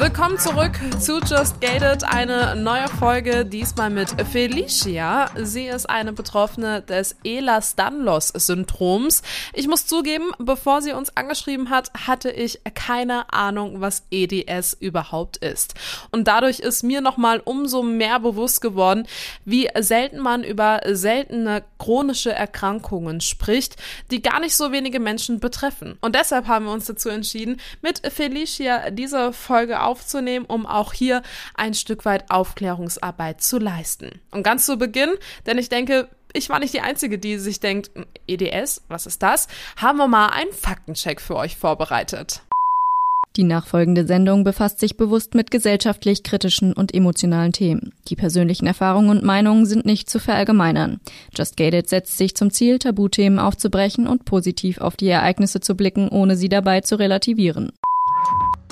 Willkommen zurück zu Just Gated, eine neue Folge, diesmal mit Felicia. Sie ist eine Betroffene des Ehlers-Danlos-Syndroms. Ich muss zugeben, bevor sie uns angeschrieben hat, hatte ich keine Ahnung, was EDS überhaupt ist. Und dadurch ist mir nochmal umso mehr bewusst geworden, wie selten man über seltene chronische Erkrankungen spricht, die gar nicht so wenige Menschen betreffen. Und deshalb haben wir uns dazu entschieden, mit Felicia diese Folge aufzunehmen, um auch hier ein Stück weit Aufklärungsarbeit zu leisten. Und ganz zu Beginn, denn ich denke, ich war nicht die Einzige, die sich denkt, hm, EDS, was ist das? Haben wir mal einen Faktencheck für euch vorbereitet. Die nachfolgende Sendung befasst sich bewusst mit gesellschaftlich kritischen und emotionalen Themen. Die persönlichen Erfahrungen und Meinungen sind nicht zu verallgemeinern. Just Gated setzt sich zum Ziel, Tabuthemen aufzubrechen und positiv auf die Ereignisse zu blicken, ohne sie dabei zu relativieren.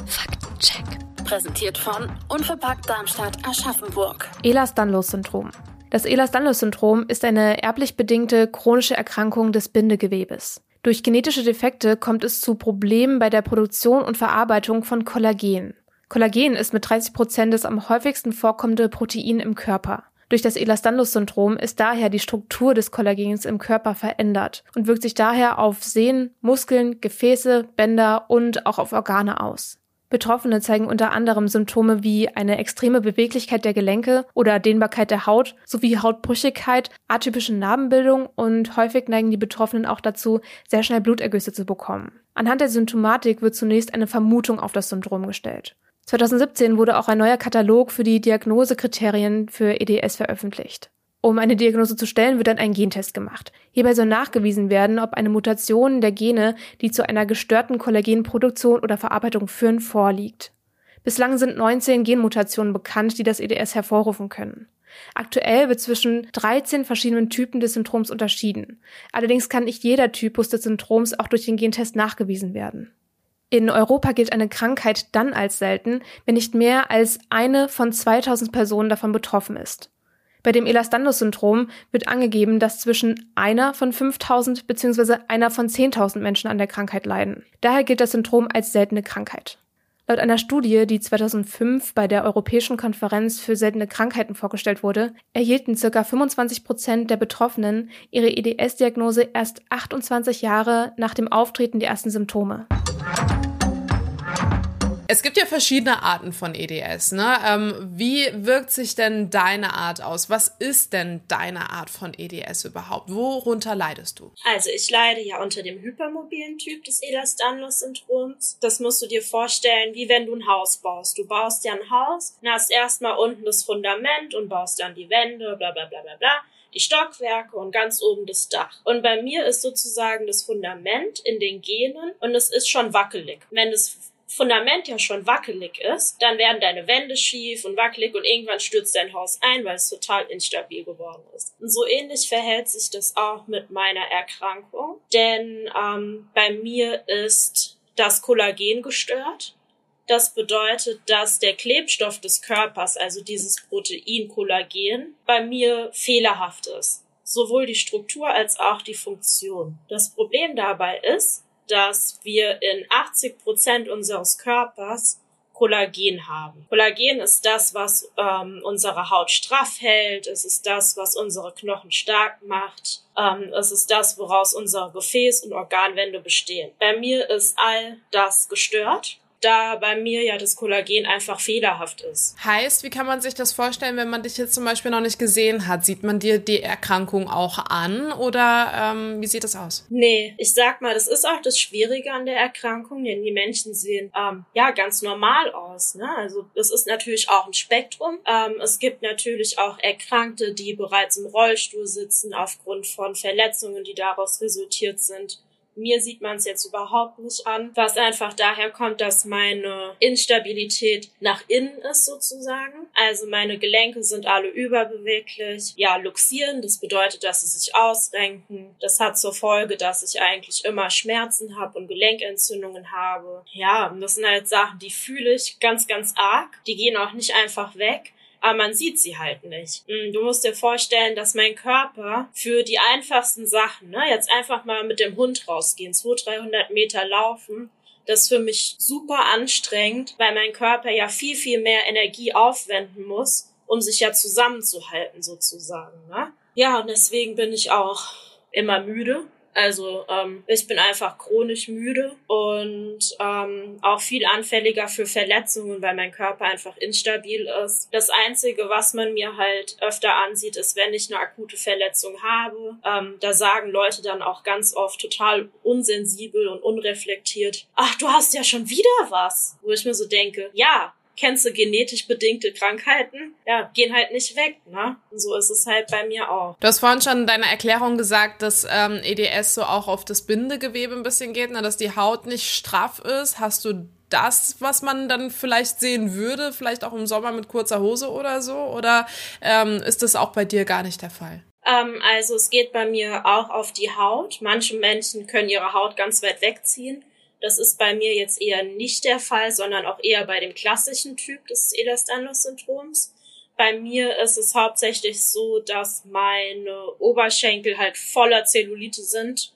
Faktencheck. Präsentiert von Unverpackt Darmstadt Aschaffenburg. Ehlers-Danlos-Syndrom. Das Ehlers-Danlos-Syndrom ist eine erblich bedingte chronische Erkrankung des Bindegewebes. Durch genetische Defekte kommt es zu Problemen bei der Produktion und Verarbeitung von Kollagen. Kollagen ist mit 30 Prozent das am häufigsten vorkommende Protein im Körper. Durch das Ehlers-Danlos-Syndrom ist daher die Struktur des Kollagens im Körper verändert und wirkt sich daher auf Sehnen, Muskeln, Gefäße, Bänder und auch auf Organe aus. Betroffene zeigen unter anderem Symptome wie eine extreme Beweglichkeit der Gelenke oder Dehnbarkeit der Haut sowie Hautbrüchigkeit, atypische Narbenbildung und häufig neigen die Betroffenen auch dazu, sehr schnell Blutergüsse zu bekommen. Anhand der Symptomatik wird zunächst eine Vermutung auf das Syndrom gestellt. 2017 wurde auch ein neuer Katalog für die Diagnosekriterien für EDS veröffentlicht. Um eine Diagnose zu stellen, wird dann ein Gentest gemacht. Hierbei soll nachgewiesen werden, ob eine Mutation der Gene, die zu einer gestörten Kollagenproduktion oder Verarbeitung führen, vorliegt. Bislang sind 19 Genmutationen bekannt, die das EDS hervorrufen können. Aktuell wird zwischen 13 verschiedenen Typen des Syndroms unterschieden. Allerdings kann nicht jeder Typus des Syndroms auch durch den Gentest nachgewiesen werden. In Europa gilt eine Krankheit dann als selten, wenn nicht mehr als eine von 2000 Personen davon betroffen ist. Bei dem Ehlers-Danlos-Syndrom wird angegeben, dass zwischen einer von 5000 bzw. einer von 10.000 Menschen an der Krankheit leiden. Daher gilt das Syndrom als seltene Krankheit. Laut einer Studie, die 2005 bei der Europäischen Konferenz für seltene Krankheiten vorgestellt wurde, erhielten ca. 25 Prozent der Betroffenen ihre EDS-Diagnose erst 28 Jahre nach dem Auftreten der ersten Symptome. Es gibt ja verschiedene Arten von EDS. Ne? Ähm, wie wirkt sich denn deine Art aus? Was ist denn deine Art von EDS überhaupt? Worunter leidest du? Also ich leide ja unter dem hypermobilen Typ des Ehlers-Danlos-Syndroms. Das musst du dir vorstellen, wie wenn du ein Haus baust. Du baust ja ein Haus, hast erstmal unten das Fundament und baust dann die Wände, bla bla bla bla bla die Stockwerke und ganz oben das Dach. Und bei mir ist sozusagen das Fundament in den Genen und es ist schon wackelig. Wenn das Fundament ja schon wackelig ist, dann werden deine Wände schief und wackelig und irgendwann stürzt dein Haus ein, weil es total instabil geworden ist. Und so ähnlich verhält sich das auch mit meiner Erkrankung, denn ähm, bei mir ist das Kollagen gestört. Das bedeutet, dass der Klebstoff des Körpers, also dieses Protein Kollagen, bei mir fehlerhaft ist. Sowohl die Struktur als auch die Funktion. Das Problem dabei ist, dass wir in 80 Prozent unseres Körpers Kollagen haben. Kollagen ist das, was ähm, unsere Haut straff hält. Es ist das, was unsere Knochen stark macht. Ähm, es ist das, woraus unsere Gefäß- und Organwände bestehen. Bei mir ist all das gestört. Da bei mir ja das Kollagen einfach fehlerhaft ist. Heißt, wie kann man sich das vorstellen, wenn man dich jetzt zum Beispiel noch nicht gesehen hat? Sieht man dir die Erkrankung auch an oder ähm, wie sieht das aus? Nee, ich sag mal, das ist auch das Schwierige an der Erkrankung, denn die Menschen sehen ähm, ja ganz normal aus. Ne? Also es ist natürlich auch ein Spektrum. Ähm, es gibt natürlich auch Erkrankte, die bereits im Rollstuhl sitzen aufgrund von Verletzungen, die daraus resultiert sind. Mir sieht man es jetzt überhaupt nicht an, was einfach daher kommt, dass meine Instabilität nach innen ist sozusagen. Also meine Gelenke sind alle überbeweglich. Ja, luxieren, das bedeutet, dass sie sich ausrenken. Das hat zur Folge, dass ich eigentlich immer Schmerzen habe und Gelenkentzündungen habe. Ja, das sind halt Sachen, die fühle ich ganz, ganz arg. Die gehen auch nicht einfach weg aber man sieht sie halt nicht. Mm, du musst dir vorstellen, dass mein Körper für die einfachsten Sachen, ne, jetzt einfach mal mit dem Hund rausgehen, 200, 300 Meter laufen, das ist für mich super anstrengend, weil mein Körper ja viel, viel mehr Energie aufwenden muss, um sich ja zusammenzuhalten sozusagen. Ne? Ja, und deswegen bin ich auch immer müde also ähm, ich bin einfach chronisch müde und ähm, auch viel anfälliger für Verletzungen, weil mein Körper einfach instabil ist. Das Einzige, was man mir halt öfter ansieht, ist, wenn ich eine akute Verletzung habe. Ähm, da sagen Leute dann auch ganz oft total unsensibel und unreflektiert, ach, du hast ja schon wieder was. Wo ich mir so denke, ja, kennst du genetisch bedingte Krankheiten, ja, gehen halt nicht weg, ne? Und so ist es halt bei mir auch. Du hast vorhin schon in deiner Erklärung gesagt, dass ähm, EDS so auch auf das Bindegewebe ein bisschen geht, ne? dass die Haut nicht straff ist. Hast du das, was man dann vielleicht sehen würde, vielleicht auch im Sommer mit kurzer Hose oder so? Oder ähm, ist das auch bei dir gar nicht der Fall? Ähm, also es geht bei mir auch auf die Haut. Manche Menschen können ihre Haut ganz weit wegziehen. Das ist bei mir jetzt eher nicht der Fall, sondern auch eher bei dem klassischen Typ des Ehlers-Danlos-Syndroms. Bei mir ist es hauptsächlich so, dass meine Oberschenkel halt voller Zellulite sind,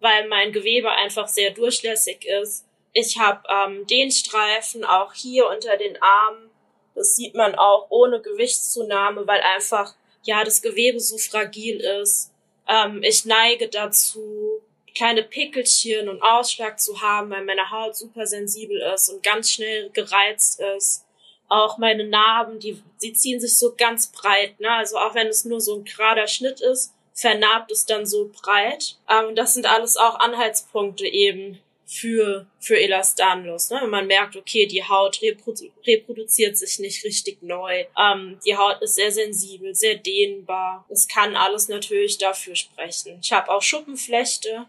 weil mein Gewebe einfach sehr durchlässig ist. Ich habe ähm, den Streifen auch hier unter den Armen. Das sieht man auch ohne Gewichtszunahme, weil einfach ja das Gewebe so fragil ist. Ähm, ich neige dazu, kleine Pickelchen und Ausschlag zu haben, weil meine Haut super sensibel ist und ganz schnell gereizt ist. Auch meine Narben, die, sie ziehen sich so ganz breit, ne? Also auch wenn es nur so ein gerader Schnitt ist, vernarbt es dann so breit. Ähm, das sind alles auch Anhaltspunkte eben für, für Elastanlos. Ne? Wenn man merkt, okay, die Haut reprodu reproduziert sich nicht richtig neu. Ähm, die Haut ist sehr sensibel, sehr dehnbar. Es kann alles natürlich dafür sprechen. Ich habe auch Schuppenflechte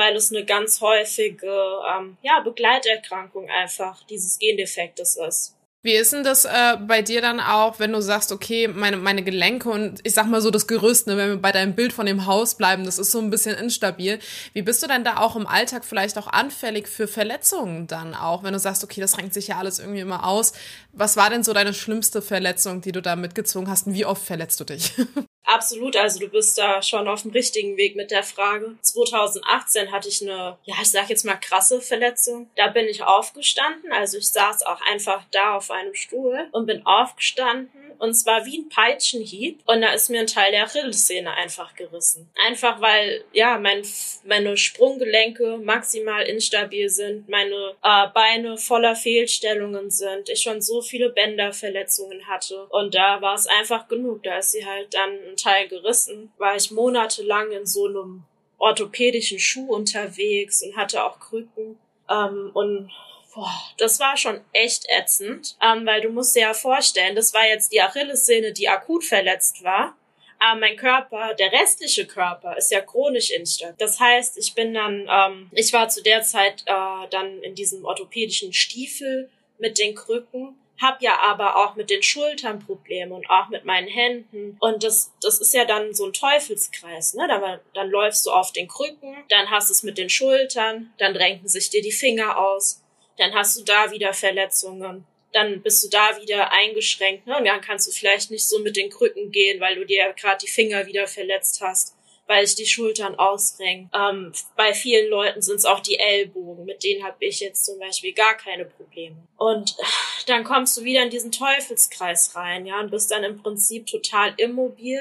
weil es eine ganz häufige ähm, ja, Begleiterkrankung einfach dieses Gendefektes ist. Wie ist denn das äh, bei dir dann auch, wenn du sagst, okay, meine, meine Gelenke und ich sag mal so das Gerüst, ne, wenn wir bei deinem Bild von dem Haus bleiben, das ist so ein bisschen instabil. Wie bist du denn da auch im Alltag vielleicht auch anfällig für Verletzungen dann auch, wenn du sagst, okay, das renkt sich ja alles irgendwie immer aus. Was war denn so deine schlimmste Verletzung, die du da mitgezogen hast und wie oft verletzt du dich? Absolut, also du bist da schon auf dem richtigen Weg mit der Frage. 2018 hatte ich eine, ja, ich sag jetzt mal krasse Verletzung. Da bin ich aufgestanden, also ich saß auch einfach da auf einem Stuhl und bin aufgestanden und zwar wie ein Peitschenhieb und da ist mir ein Teil der Achillessehne einfach gerissen. Einfach weil, ja, mein, meine Sprunggelenke maximal instabil sind, meine äh, Beine voller Fehlstellungen sind, ich schon so viele Bänderverletzungen hatte und da war es einfach genug. Da ist sie halt dann ein Teil gerissen, war ich monatelang in so einem orthopädischen Schuh unterwegs und hatte auch Krücken. Ähm, und boah, das war schon echt ätzend, ähm, weil du musst dir ja vorstellen, das war jetzt die Achillessehne, die akut verletzt war. Aber mein Körper, der restliche Körper, ist ja chronisch instabil. Das heißt, ich bin dann, ähm, ich war zu der Zeit äh, dann in diesem orthopädischen Stiefel mit den Krücken hab ja aber auch mit den Schultern Probleme und auch mit meinen Händen. Und das, das ist ja dann so ein Teufelskreis, ne? Dann, dann läufst du auf den Krücken, dann hast du es mit den Schultern, dann renken sich dir die Finger aus, dann hast du da wieder Verletzungen, dann bist du da wieder eingeschränkt, ne? Und dann kannst du vielleicht nicht so mit den Krücken gehen, weil du dir gerade die Finger wieder verletzt hast weil sich die Schultern ausrenken. Ähm, bei vielen Leuten sind es auch die Ellbogen, mit denen habe ich jetzt zum Beispiel gar keine Probleme. Und dann kommst du wieder in diesen Teufelskreis rein, ja, und bist dann im Prinzip total immobil,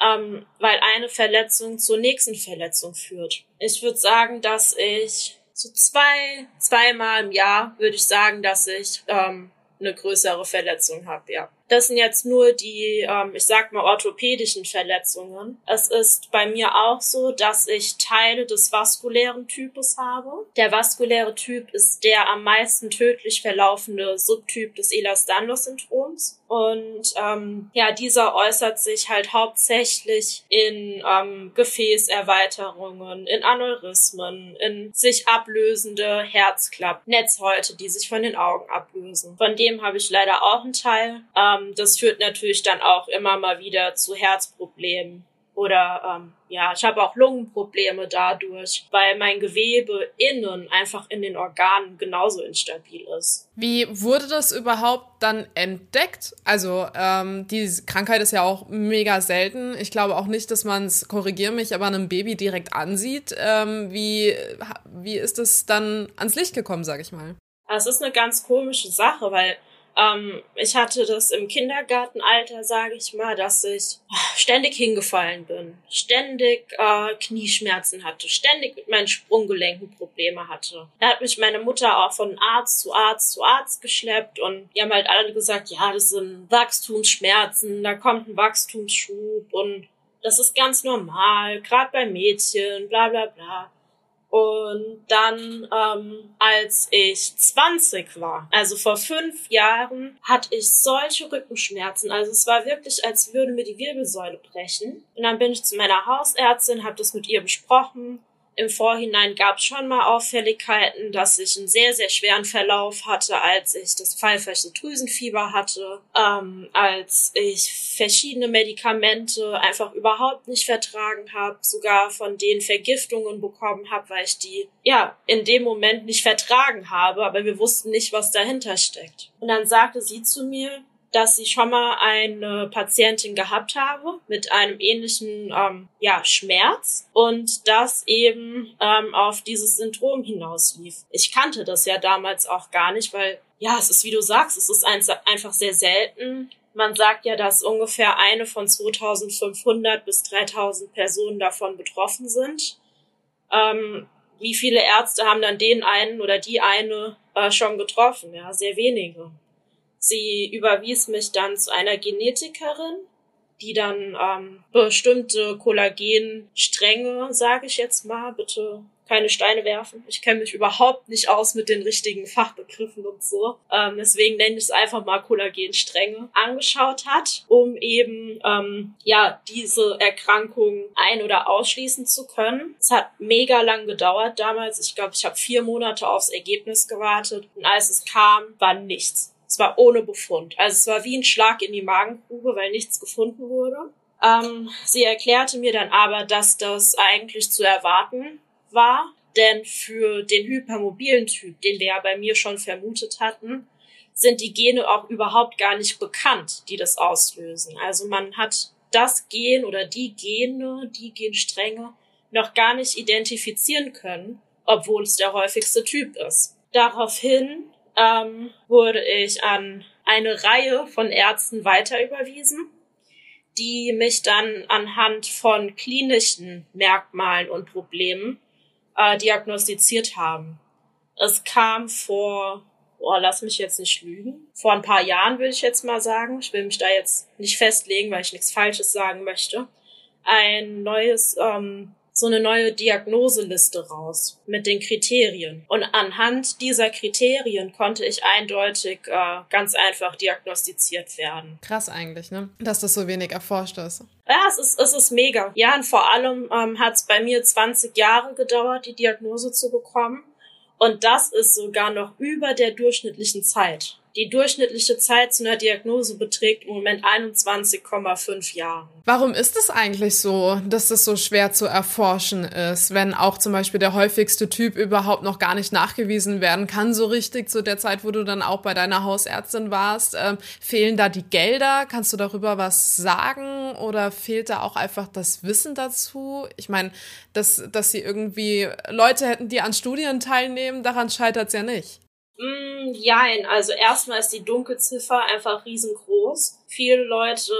ähm, weil eine Verletzung zur nächsten Verletzung führt. Ich würde sagen, dass ich so zwei, zweimal im Jahr würde ich sagen, dass ich ähm, eine größere Verletzung habe, ja. Das sind jetzt nur die, ähm, ich sag mal, orthopädischen Verletzungen. Es ist bei mir auch so, dass ich Teile des vaskulären Typus habe. Der vaskuläre Typ ist der am meisten tödlich verlaufende Subtyp des Ehlers-Danlos-Syndroms. Und ähm, ja, dieser äußert sich halt hauptsächlich in ähm, Gefäßerweiterungen, in Aneurysmen, in sich ablösende Herzklappen, Netzhäute, die sich von den Augen ablösen. Von dem habe ich leider auch einen Teil. Ähm, das führt natürlich dann auch immer mal wieder zu Herzproblemen oder ähm, ja, ich habe auch Lungenprobleme dadurch, weil mein Gewebe innen einfach in den Organen genauso instabil ist. Wie wurde das überhaupt dann entdeckt? Also ähm, die Krankheit ist ja auch mega selten. Ich glaube auch nicht, dass man es, korrigiere mich, aber einem Baby direkt ansieht. Ähm, wie, wie ist es dann ans Licht gekommen, sage ich mal? Es ist eine ganz komische Sache, weil ähm, ich hatte das im Kindergartenalter, sage ich mal, dass ich ständig hingefallen bin, ständig äh, Knieschmerzen hatte, ständig mit meinen Sprunggelenken Probleme hatte. Da hat mich meine Mutter auch von Arzt zu Arzt zu Arzt geschleppt und die haben halt alle gesagt, ja, das sind Wachstumsschmerzen, da kommt ein Wachstumsschub und das ist ganz normal, gerade bei Mädchen, bla bla bla. Und dann, ähm, als ich 20 war, also vor fünf Jahren, hatte ich solche Rückenschmerzen. Also es war wirklich, als würde mir die Wirbelsäule brechen. Und dann bin ich zu meiner Hausärztin, habe das mit ihr besprochen im Vorhinein gab es schon mal Auffälligkeiten, dass ich einen sehr, sehr schweren Verlauf hatte, als ich das pfeifische Drüsenfieber hatte, ähm, als ich verschiedene Medikamente einfach überhaupt nicht vertragen habe, sogar von denen Vergiftungen bekommen habe, weil ich die ja in dem Moment nicht vertragen habe, aber wir wussten nicht, was dahinter steckt. Und dann sagte sie zu mir, dass ich schon mal eine Patientin gehabt habe mit einem ähnlichen ähm, ja, Schmerz und das eben ähm, auf dieses Syndrom hinauslief. Ich kannte das ja damals auch gar nicht, weil ja, es ist wie du sagst, es ist einfach sehr selten. Man sagt ja, dass ungefähr eine von 2500 bis 3000 Personen davon betroffen sind. Ähm, wie viele Ärzte haben dann den einen oder die eine äh, schon getroffen? Ja, sehr wenige. Sie überwies mich dann zu einer Genetikerin, die dann ähm, bestimmte Kollagenstränge, sage ich jetzt mal, bitte keine Steine werfen. Ich kenne mich überhaupt nicht aus mit den richtigen Fachbegriffen und so. Ähm, deswegen nenne ich es einfach mal Kollagenstränge angeschaut hat, um eben ähm, ja diese Erkrankung ein- oder ausschließen zu können. Es hat mega lang gedauert damals. Ich glaube, ich habe vier Monate aufs Ergebnis gewartet und als es kam, war nichts. Es war ohne Befund. Also es war wie ein Schlag in die Magengrube, weil nichts gefunden wurde. Ähm, sie erklärte mir dann aber, dass das eigentlich zu erwarten war, denn für den hypermobilen Typ, den wir ja bei mir schon vermutet hatten, sind die Gene auch überhaupt gar nicht bekannt, die das auslösen. Also man hat das Gen oder die Gene, die Genstränge noch gar nicht identifizieren können, obwohl es der häufigste Typ ist. Daraufhin ähm, wurde ich an eine Reihe von Ärzten weiter überwiesen, die mich dann anhand von klinischen Merkmalen und Problemen äh, diagnostiziert haben. Es kam vor, boah, lass mich jetzt nicht lügen, vor ein paar Jahren würde ich jetzt mal sagen, ich will mich da jetzt nicht festlegen, weil ich nichts Falsches sagen möchte, ein neues ähm, so eine neue Diagnoseliste raus mit den Kriterien. Und anhand dieser Kriterien konnte ich eindeutig äh, ganz einfach diagnostiziert werden. Krass eigentlich, ne? Dass das so wenig erforscht ist. Ja, es ist, es ist mega. Ja, und vor allem ähm, hat es bei mir 20 Jahre gedauert, die Diagnose zu bekommen. Und das ist sogar noch über der durchschnittlichen Zeit. Die durchschnittliche Zeit zu einer Diagnose beträgt im Moment 21,5 Jahre. Warum ist es eigentlich so, dass das so schwer zu erforschen ist, wenn auch zum Beispiel der häufigste Typ überhaupt noch gar nicht nachgewiesen werden kann, so richtig zu der Zeit, wo du dann auch bei deiner Hausärztin warst? Ähm, fehlen da die Gelder? Kannst du darüber was sagen? Oder fehlt da auch einfach das Wissen dazu? Ich meine, dass, dass sie irgendwie Leute hätten, die an Studien teilnehmen, daran scheitert es ja nicht. Mm, jein, also erstmal ist die Dunkelziffer einfach riesengroß. Viele Leute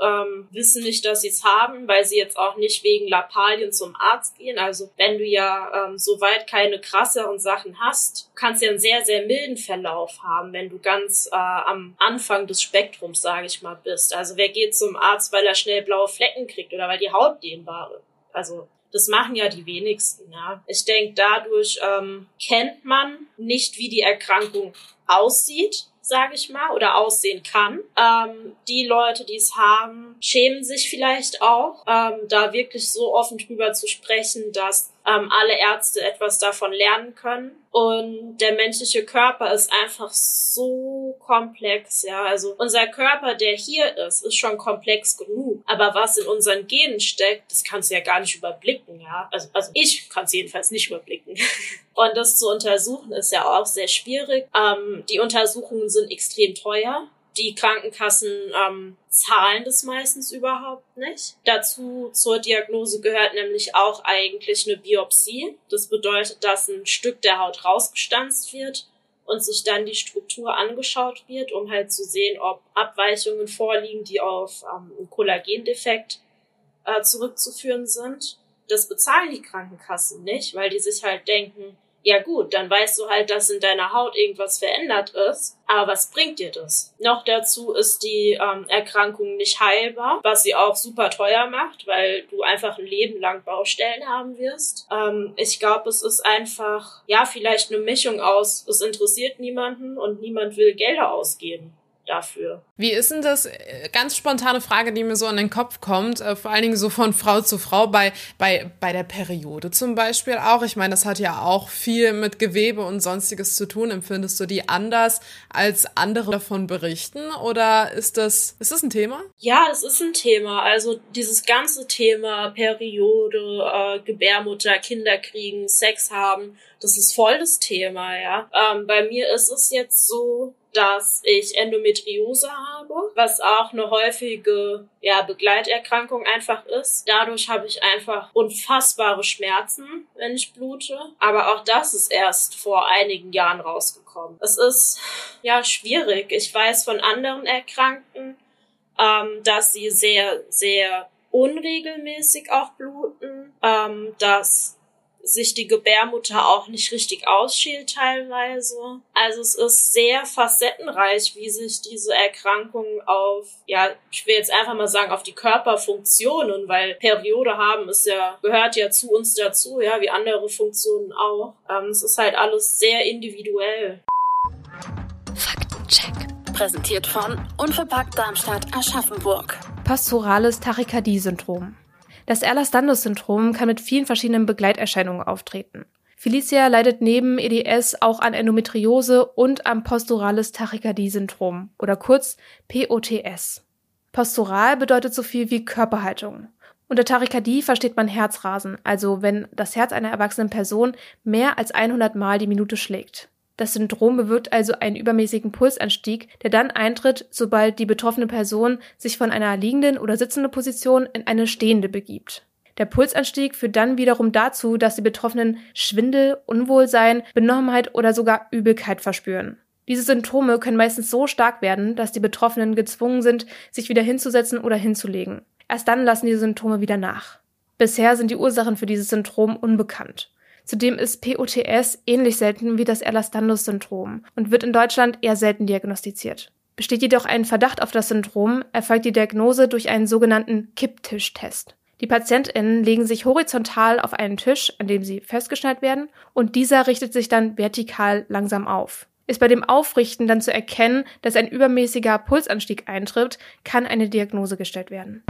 ähm, wissen nicht, dass sie es haben, weil sie jetzt auch nicht wegen Lappalien zum Arzt gehen. Also wenn du ja ähm, soweit keine krasseren Sachen hast, kannst du ja einen sehr, sehr milden Verlauf haben, wenn du ganz äh, am Anfang des Spektrums, sage ich mal, bist. Also wer geht zum Arzt, weil er schnell blaue Flecken kriegt oder weil die Haut dehnbar also das machen ja die wenigsten. Ja. Ich denke, dadurch ähm, kennt man nicht, wie die Erkrankung aussieht sage ich mal, oder aussehen kann. Ähm, die Leute, die es haben, schämen sich vielleicht auch, ähm, da wirklich so offen drüber zu sprechen, dass ähm, alle Ärzte etwas davon lernen können. Und der menschliche Körper ist einfach so komplex, ja. Also unser Körper, der hier ist, ist schon komplex genug. Aber was in unseren Genen steckt, das kannst du ja gar nicht überblicken, ja. Also, also ich kann es jedenfalls nicht überblicken. Und das zu untersuchen ist ja auch sehr schwierig. Ähm, die Untersuchungen sind extrem teuer. Die Krankenkassen ähm, zahlen das meistens überhaupt nicht. Dazu zur Diagnose gehört nämlich auch eigentlich eine Biopsie. Das bedeutet, dass ein Stück der Haut rausgestanzt wird und sich dann die Struktur angeschaut wird, um halt zu sehen, ob Abweichungen vorliegen, die auf ähm, einen Kollagendefekt äh, zurückzuführen sind. Das bezahlen die Krankenkassen nicht, weil die sich halt denken, ja gut, dann weißt du halt, dass in deiner Haut irgendwas verändert ist. Aber was bringt dir das? Noch dazu ist die ähm, Erkrankung nicht heilbar, was sie auch super teuer macht, weil du einfach ein Leben lang Baustellen haben wirst. Ähm, ich glaube, es ist einfach, ja, vielleicht eine Mischung aus, es interessiert niemanden und niemand will Gelder ausgeben dafür. Wie ist denn das? Ganz spontane Frage, die mir so in den Kopf kommt, äh, vor allen Dingen so von Frau zu Frau bei, bei, bei der Periode zum Beispiel auch. Ich meine, das hat ja auch viel mit Gewebe und sonstiges zu tun. Empfindest du die anders als andere davon berichten? Oder ist das, ist das ein Thema? Ja, es ist ein Thema. Also dieses ganze Thema Periode, äh, Gebärmutter, Kinder kriegen, Sex haben, das ist voll das Thema, ja. Ähm, bei mir ist es jetzt so, dass ich Endometriose habe, was auch eine häufige ja, Begleiterkrankung einfach ist. Dadurch habe ich einfach unfassbare Schmerzen, wenn ich blute. Aber auch das ist erst vor einigen Jahren rausgekommen. Es ist ja schwierig. Ich weiß von anderen Erkrankten, ähm, dass sie sehr, sehr unregelmäßig auch bluten, ähm, dass sich die Gebärmutter auch nicht richtig ausschält teilweise. Also es ist sehr facettenreich, wie sich diese Erkrankung auf, ja, ich will jetzt einfach mal sagen, auf die Körperfunktionen, weil Periode haben ist ja, gehört ja zu uns dazu, ja, wie andere Funktionen auch. Ähm, es ist halt alles sehr individuell. Faktencheck. Präsentiert von Unverpackt Darmstadt Aschaffenburg. Pastorales Tachykardie-Syndrom. Das Ehlers-Danlos-Syndrom kann mit vielen verschiedenen Begleiterscheinungen auftreten. Felicia leidet neben EDS auch an Endometriose und am posturales Tachykardie-Syndrom oder kurz POTS. Postural bedeutet so viel wie Körperhaltung. Unter Tachykardie versteht man Herzrasen, also wenn das Herz einer erwachsenen Person mehr als 100 Mal die Minute schlägt. Das Syndrom bewirkt also einen übermäßigen Pulsanstieg, der dann eintritt, sobald die betroffene Person sich von einer liegenden oder sitzenden Position in eine stehende begibt. Der Pulsanstieg führt dann wiederum dazu, dass die Betroffenen Schwindel, Unwohlsein, Benommenheit oder sogar Übelkeit verspüren. Diese Symptome können meistens so stark werden, dass die Betroffenen gezwungen sind, sich wieder hinzusetzen oder hinzulegen. Erst dann lassen die Symptome wieder nach. Bisher sind die Ursachen für dieses Syndrom unbekannt. Zudem ist POTS ähnlich selten wie das Ehlers-Danlos-Syndrom und wird in Deutschland eher selten diagnostiziert. Besteht jedoch ein Verdacht auf das Syndrom, erfolgt die Diagnose durch einen sogenannten Kipptischtest. Die PatientInnen legen sich horizontal auf einen Tisch, an dem sie festgeschnallt werden, und dieser richtet sich dann vertikal langsam auf. Ist bei dem Aufrichten dann zu erkennen, dass ein übermäßiger Pulsanstieg eintritt, kann eine Diagnose gestellt werden.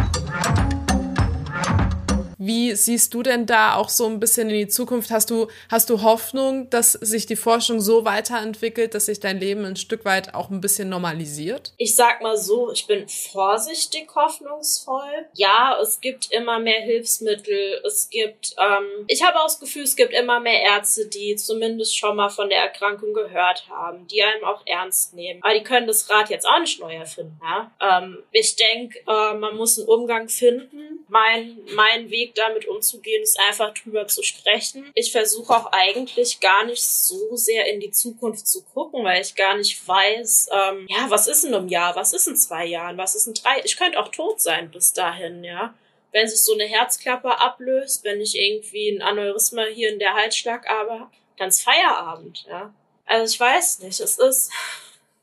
Wie siehst du denn da auch so ein bisschen in die Zukunft? Hast du, hast du Hoffnung, dass sich die Forschung so weiterentwickelt, dass sich dein Leben ein Stück weit auch ein bisschen normalisiert? Ich sag mal so, ich bin vorsichtig hoffnungsvoll. Ja, es gibt immer mehr Hilfsmittel. Es gibt, ähm, ich habe auch das Gefühl, es gibt immer mehr Ärzte, die zumindest schon mal von der Erkrankung gehört haben, die einem auch ernst nehmen. Aber die können das Rad jetzt auch nicht neu erfinden. Ja? Ähm, ich denke, äh, man muss einen Umgang finden. Mein, mein Weg Damit umzugehen, ist einfach drüber zu sprechen. Ich versuche auch eigentlich gar nicht so sehr in die Zukunft zu gucken, weil ich gar nicht weiß, ähm, ja, was ist in einem Jahr, was ist in zwei Jahren, was ist in drei, ich könnte auch tot sein bis dahin, ja wenn sich so eine Herzklappe ablöst, wenn ich irgendwie ein Aneurysma hier in der Halsschlagader habe, dann ist Feierabend, ja. Also ich weiß nicht, es ist,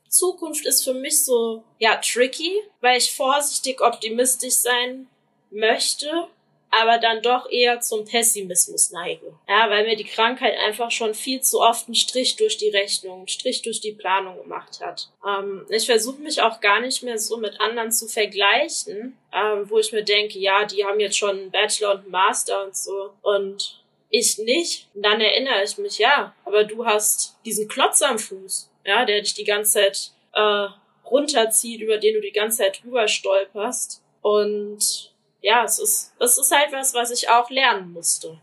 Zukunft ist für mich so, ja, tricky, weil ich vorsichtig optimistisch sein möchte, aber dann doch eher zum Pessimismus neige. Ja, weil mir die Krankheit einfach schon viel zu oft einen Strich durch die Rechnung, einen Strich durch die Planung gemacht hat. Ähm, ich versuche mich auch gar nicht mehr so mit anderen zu vergleichen, ähm, wo ich mir denke, ja, die haben jetzt schon einen Bachelor und einen Master und so und ich nicht. Und dann erinnere ich mich, ja, aber du hast diesen Klotz am Fuß, ja, der dich die ganze Zeit äh, runterzieht, über den du die ganze Zeit drüber stolperst. Und ja, es ist, es ist halt was, was ich auch lernen musste.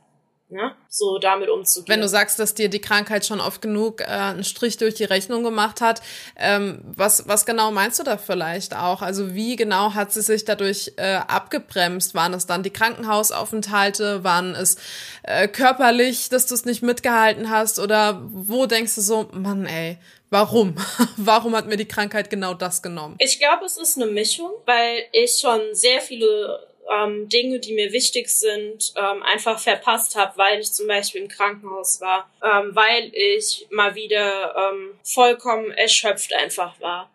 Ne? So damit umzugehen. Wenn du sagst, dass dir die Krankheit schon oft genug äh, einen Strich durch die Rechnung gemacht hat, ähm, was, was genau meinst du da vielleicht auch? Also wie genau hat sie sich dadurch äh, abgebremst? Waren es dann die Krankenhausaufenthalte? Waren es äh, körperlich, dass du es nicht mitgehalten hast? Oder wo denkst du so, Mann, ey, Warum? Warum hat mir die Krankheit genau das genommen? Ich glaube, es ist eine Mischung, weil ich schon sehr viele ähm, Dinge, die mir wichtig sind, ähm, einfach verpasst habe, weil ich zum Beispiel im Krankenhaus war, ähm, weil ich mal wieder ähm, vollkommen erschöpft einfach war,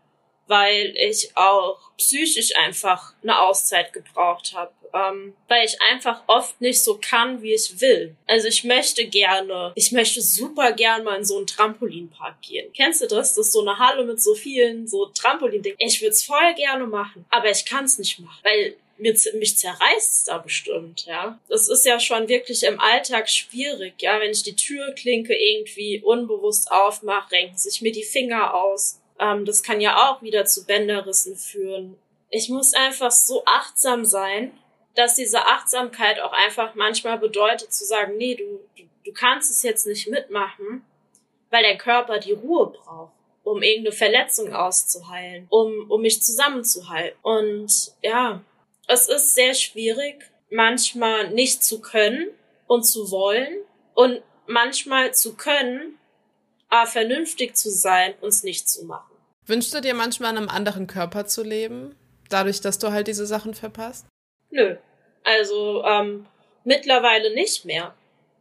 weil ich auch psychisch einfach eine Auszeit gebraucht habe, ähm, weil ich einfach oft nicht so kann, wie ich will. Also ich möchte gerne, ich möchte super gern mal in so einen Trampolinpark gehen. Kennst du das? Das ist so eine Halle mit so vielen so Trampolin-Dingen. Ich würde es voll gerne machen, aber ich kann es nicht machen, weil mir, mich zerreißt da bestimmt, ja. Das ist ja schon wirklich im Alltag schwierig, ja. Wenn ich die Türklinke irgendwie unbewusst aufmache, renken sich mir die Finger aus. Ähm, das kann ja auch wieder zu Bänderrissen führen. Ich muss einfach so achtsam sein, dass diese Achtsamkeit auch einfach manchmal bedeutet zu sagen, nee, du, du, du kannst es jetzt nicht mitmachen, weil dein Körper die Ruhe braucht um irgendeine Verletzung auszuheilen, um, um mich zusammenzuhalten. Und ja, es ist sehr schwierig, manchmal nicht zu können und zu wollen und manchmal zu können, aber vernünftig zu sein und es nicht zu machen. Wünschst du dir manchmal in einem anderen Körper zu leben, dadurch, dass du halt diese Sachen verpasst? Nö. Also ähm, mittlerweile nicht mehr.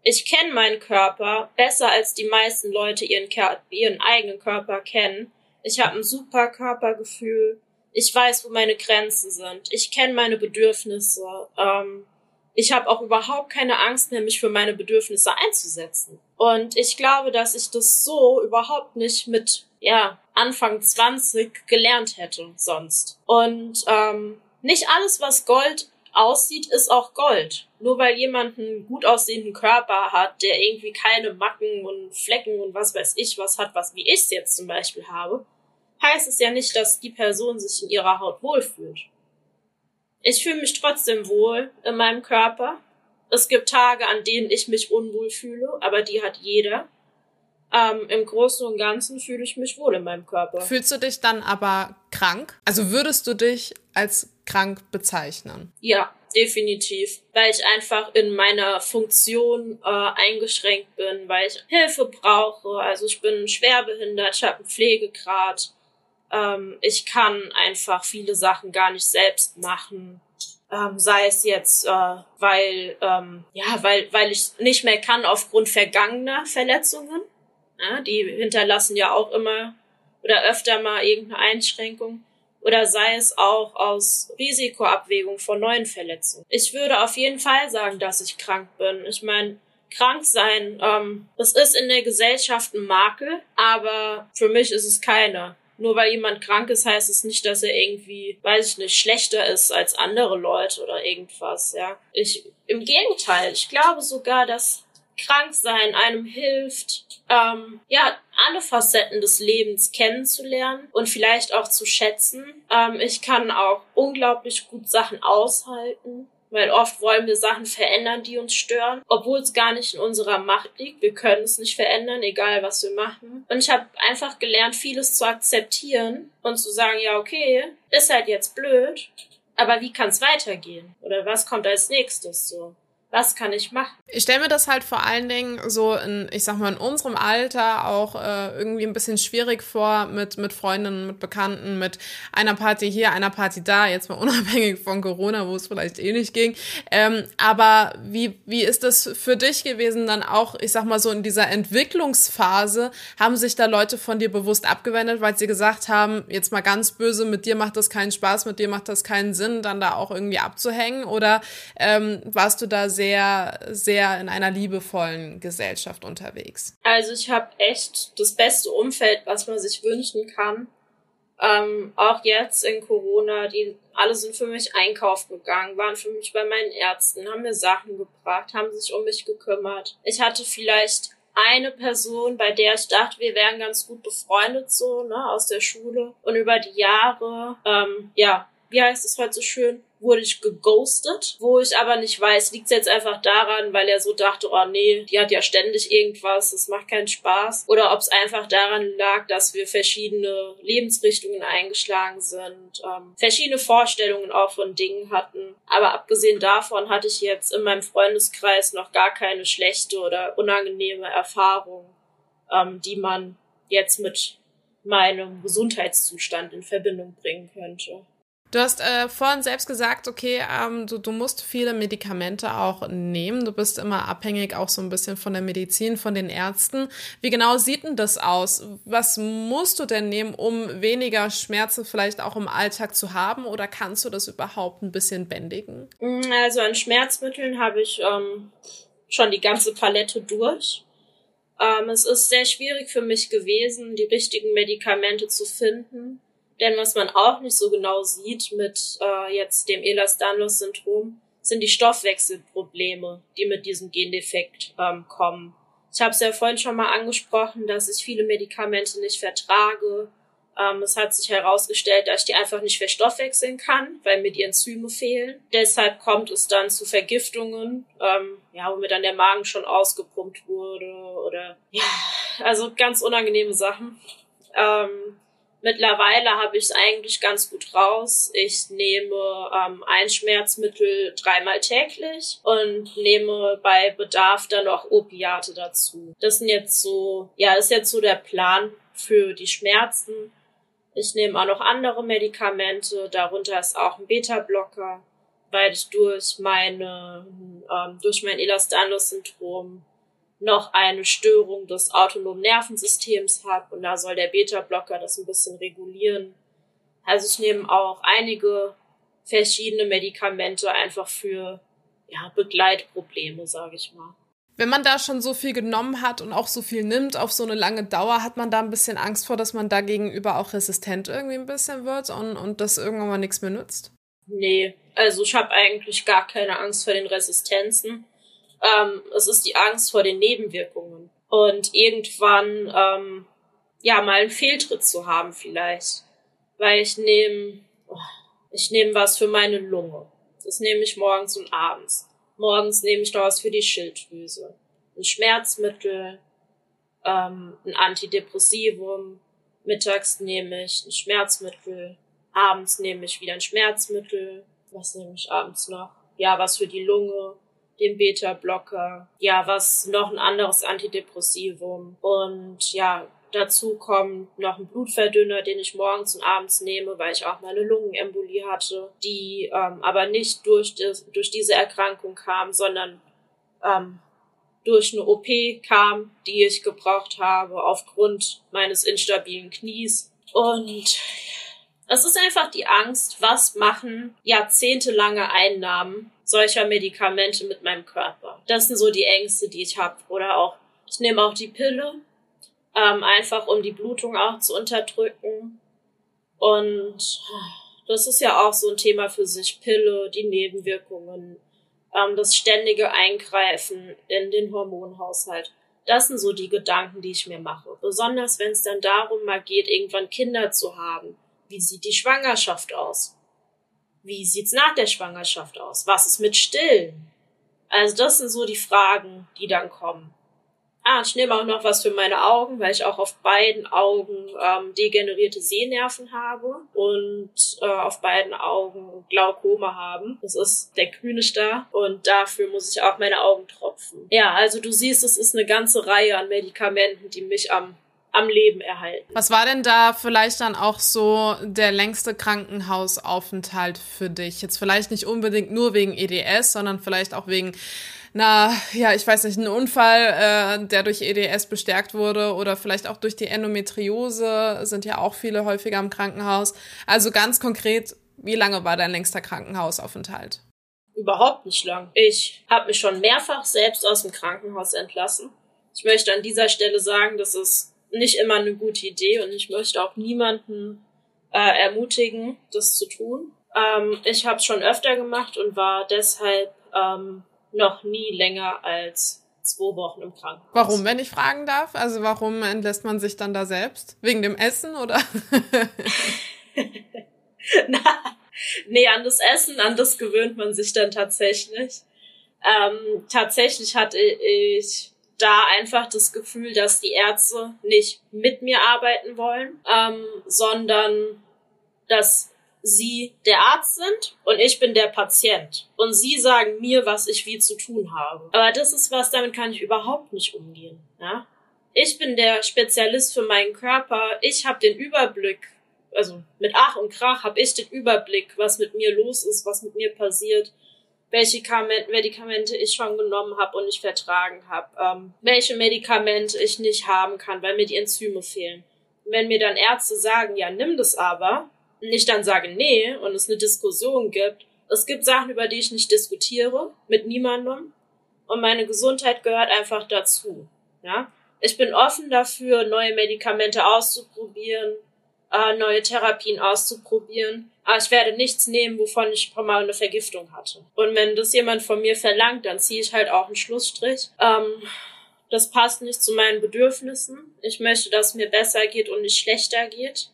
Ich kenne meinen Körper besser als die meisten Leute ihren, ihren eigenen Körper kennen. Ich habe ein super Körpergefühl. Ich weiß, wo meine Grenzen sind. Ich kenne meine Bedürfnisse. Ähm, ich habe auch überhaupt keine Angst mehr, mich für meine Bedürfnisse einzusetzen. Und ich glaube, dass ich das so überhaupt nicht mit ja Anfang 20 gelernt hätte sonst. Und ähm, nicht alles, was Gold aussieht, ist auch Gold. Nur weil jemand einen gut aussehenden Körper hat, der irgendwie keine Macken und Flecken und was weiß ich was hat, was wie ich es jetzt zum Beispiel habe, heißt es ja nicht, dass die Person sich in ihrer Haut wohlfühlt. Ich fühle mich trotzdem wohl in meinem Körper. Es gibt Tage, an denen ich mich unwohl fühle, aber die hat jeder. Ähm, Im Großen und Ganzen fühle ich mich wohl in meinem Körper. Fühlst du dich dann aber krank? Also würdest du dich als krank bezeichnen? Ja, definitiv. Weil ich einfach in meiner Funktion äh, eingeschränkt bin, weil ich Hilfe brauche. Also ich bin schwerbehindert, ich habe einen Pflegegrad. Ähm, ich kann einfach viele Sachen gar nicht selbst machen. Ähm, sei es jetzt, äh, weil, ähm, ja, weil, weil ich nicht mehr kann aufgrund vergangener Verletzungen. Ja, die hinterlassen ja auch immer oder öfter mal irgendeine Einschränkung. Oder sei es auch aus Risikoabwägung von neuen Verletzungen. Ich würde auf jeden Fall sagen, dass ich krank bin. Ich meine, krank sein, ähm, es ist in der Gesellschaft ein Makel, aber für mich ist es keiner. Nur weil jemand krank ist, heißt es nicht, dass er irgendwie, weiß ich nicht, schlechter ist als andere Leute oder irgendwas, ja. Ich, im Gegenteil, ich glaube sogar, dass krank sein einem hilft, ähm, ja, alle Facetten des Lebens kennenzulernen und vielleicht auch zu schätzen. Ähm, ich kann auch unglaublich gut Sachen aushalten. Weil oft wollen wir Sachen verändern, die uns stören, obwohl es gar nicht in unserer Macht liegt. Wir können es nicht verändern, egal was wir machen. Und ich habe einfach gelernt, vieles zu akzeptieren und zu sagen, ja, okay, ist halt jetzt blöd, aber wie kann es weitergehen? Oder was kommt als nächstes so? Was kann ich machen? Ich stelle mir das halt vor allen Dingen so in, ich sag mal, in unserem Alter auch äh, irgendwie ein bisschen schwierig vor mit, mit Freundinnen, mit Bekannten, mit einer Party hier, einer Party da, jetzt mal unabhängig von Corona, wo es vielleicht eh nicht ging. Ähm, aber wie, wie ist das für dich gewesen, dann auch, ich sag mal so in dieser Entwicklungsphase, haben sich da Leute von dir bewusst abgewendet, weil sie gesagt haben, jetzt mal ganz böse, mit dir macht das keinen Spaß, mit dir macht das keinen Sinn, dann da auch irgendwie abzuhängen? Oder ähm, warst du da sehr sehr, sehr in einer liebevollen Gesellschaft unterwegs. Also ich habe echt das beste Umfeld, was man sich wünschen kann. Ähm, auch jetzt in Corona, die alle sind für mich einkaufen gegangen, waren für mich bei meinen Ärzten, haben mir Sachen gebracht, haben sich um mich gekümmert. Ich hatte vielleicht eine Person, bei der ich dachte, wir wären ganz gut befreundet so, ne, aus der Schule. Und über die Jahre, ähm, ja, wie heißt es heute so schön, wurde ich geghostet, wo ich aber nicht weiß, liegt es jetzt einfach daran, weil er so dachte, oh nee, die hat ja ständig irgendwas, das macht keinen Spaß, oder ob es einfach daran lag, dass wir verschiedene Lebensrichtungen eingeschlagen sind, ähm, verschiedene Vorstellungen auch von Dingen hatten. Aber abgesehen davon hatte ich jetzt in meinem Freundeskreis noch gar keine schlechte oder unangenehme Erfahrung, ähm, die man jetzt mit meinem Gesundheitszustand in Verbindung bringen könnte. Du hast äh, vorhin selbst gesagt, okay, ähm, du, du musst viele Medikamente auch nehmen. Du bist immer abhängig auch so ein bisschen von der Medizin, von den Ärzten. Wie genau sieht denn das aus? Was musst du denn nehmen, um weniger Schmerzen vielleicht auch im Alltag zu haben? Oder kannst du das überhaupt ein bisschen bändigen? Mm, also an Schmerzmitteln habe ich ähm, schon die ganze Palette durch. Ähm, es ist sehr schwierig für mich gewesen, die richtigen Medikamente zu finden denn was man auch nicht so genau sieht mit äh, jetzt dem Ehlers-Danlos-Syndrom, sind die Stoffwechselprobleme, die mit diesem Gendefekt ähm, kommen. Ich habe es ja vorhin schon mal angesprochen, dass ich viele Medikamente nicht vertrage. Ähm, es hat sich herausgestellt, dass ich die einfach nicht verstoffwechseln kann, weil mir die Enzyme fehlen. Deshalb kommt es dann zu Vergiftungen, ähm, ja, wo mir dann der Magen schon ausgepumpt wurde oder ja, also ganz unangenehme Sachen. Ähm, Mittlerweile habe ich es eigentlich ganz gut raus. Ich nehme ähm, ein Schmerzmittel dreimal täglich und nehme bei Bedarf dann noch Opiate dazu. Das sind jetzt so, ja, ist jetzt so der Plan für die Schmerzen. Ich nehme auch noch andere Medikamente, darunter ist auch ein Beta-Blocker, weil ich durch meine, ähm, durch mein Ehlers-Danlos-Syndrom noch eine Störung des autonomen Nervensystems habe und da soll der Beta-Blocker das ein bisschen regulieren. Also ich nehme auch einige verschiedene Medikamente einfach für ja, Begleitprobleme, sage ich mal. Wenn man da schon so viel genommen hat und auch so viel nimmt auf so eine lange Dauer, hat man da ein bisschen Angst vor, dass man da gegenüber auch resistent irgendwie ein bisschen wird und, und das irgendwann mal nichts mehr nützt? Nee, also ich habe eigentlich gar keine Angst vor den Resistenzen. Ähm, es ist die Angst vor den Nebenwirkungen. Und irgendwann, ähm, ja, mal einen Fehltritt zu haben vielleicht. Weil ich nehme, oh, ich nehme was für meine Lunge. Das nehme ich morgens und abends. Morgens nehme ich noch was für die Schilddrüse. Ein Schmerzmittel, ähm, ein Antidepressivum. Mittags nehme ich ein Schmerzmittel. Abends nehme ich wieder ein Schmerzmittel. Was nehme ich abends noch? Ja, was für die Lunge den Beta-Blocker, ja, was noch ein anderes Antidepressivum und ja, dazu kommt noch ein Blutverdünner, den ich morgens und abends nehme, weil ich auch meine Lungenembolie hatte, die ähm, aber nicht durch, das, durch diese Erkrankung kam, sondern ähm, durch eine OP kam, die ich gebraucht habe aufgrund meines instabilen Knies. Und es ist einfach die Angst, was machen jahrzehntelange Einnahmen solcher Medikamente mit meinem Körper. Das sind so die Ängste, die ich habe. Oder auch, ich nehme auch die Pille, ähm, einfach um die Blutung auch zu unterdrücken. Und das ist ja auch so ein Thema für sich. Pille, die Nebenwirkungen, ähm, das ständige Eingreifen in den Hormonhaushalt. Das sind so die Gedanken, die ich mir mache. Besonders wenn es dann darum mal geht, irgendwann Kinder zu haben. Wie sieht die Schwangerschaft aus? Wie sieht's nach der Schwangerschaft aus? Was ist mit Stillen? Also das sind so die Fragen, die dann kommen. Ah, ich nehme auch noch was für meine Augen, weil ich auch auf beiden Augen ähm, degenerierte Sehnerven habe und äh, auf beiden Augen Glaukome haben. Das ist der grüne Star und dafür muss ich auch meine Augen tropfen. Ja, also du siehst, es ist eine ganze Reihe an Medikamenten, die mich am am Leben erhalten. Was war denn da vielleicht dann auch so der längste Krankenhausaufenthalt für dich? Jetzt vielleicht nicht unbedingt nur wegen EDS, sondern vielleicht auch wegen na, ja, ich weiß nicht, ein Unfall, äh, der durch EDS bestärkt wurde oder vielleicht auch durch die Endometriose, sind ja auch viele häufiger im Krankenhaus. Also ganz konkret, wie lange war dein längster Krankenhausaufenthalt? Überhaupt nicht lang. Ich habe mich schon mehrfach selbst aus dem Krankenhaus entlassen. Ich möchte an dieser Stelle sagen, das ist nicht immer eine gute Idee und ich möchte auch niemanden äh, ermutigen, das zu tun. Ähm, ich habe es schon öfter gemacht und war deshalb ähm, noch nie länger als zwei Wochen im Krankenhaus. Warum, wenn ich fragen darf? Also warum entlässt man sich dann da selbst? Wegen dem Essen oder? Na, nee, an das Essen, an das gewöhnt man sich dann tatsächlich. Ähm, tatsächlich hatte ich da einfach das Gefühl, dass die Ärzte nicht mit mir arbeiten wollen, ähm, sondern dass Sie der Arzt sind und ich bin der Patient. Und Sie sagen mir, was ich wie zu tun habe. Aber das ist was, damit kann ich überhaupt nicht umgehen. Ja? Ich bin der Spezialist für meinen Körper. Ich habe den Überblick. Also mit Ach und Krach habe ich den Überblick, was mit mir los ist, was mit mir passiert, welche Medikamente ich schon genommen habe und nicht vertragen habe, ähm, welche Medikamente ich nicht haben kann, weil mir die Enzyme fehlen. Wenn mir dann Ärzte sagen, ja, nimm das aber, und ich dann sage nee und es eine Diskussion gibt. Es gibt Sachen, über die ich nicht diskutiere mit niemandem und meine Gesundheit gehört einfach dazu. Ja, ich bin offen dafür, neue Medikamente auszuprobieren, äh, neue Therapien auszuprobieren. Aber ich werde nichts nehmen, wovon ich schon mal eine Vergiftung hatte. Und wenn das jemand von mir verlangt, dann ziehe ich halt auch einen Schlussstrich. Ähm, das passt nicht zu meinen Bedürfnissen. Ich möchte, dass es mir besser geht und nicht schlechter geht.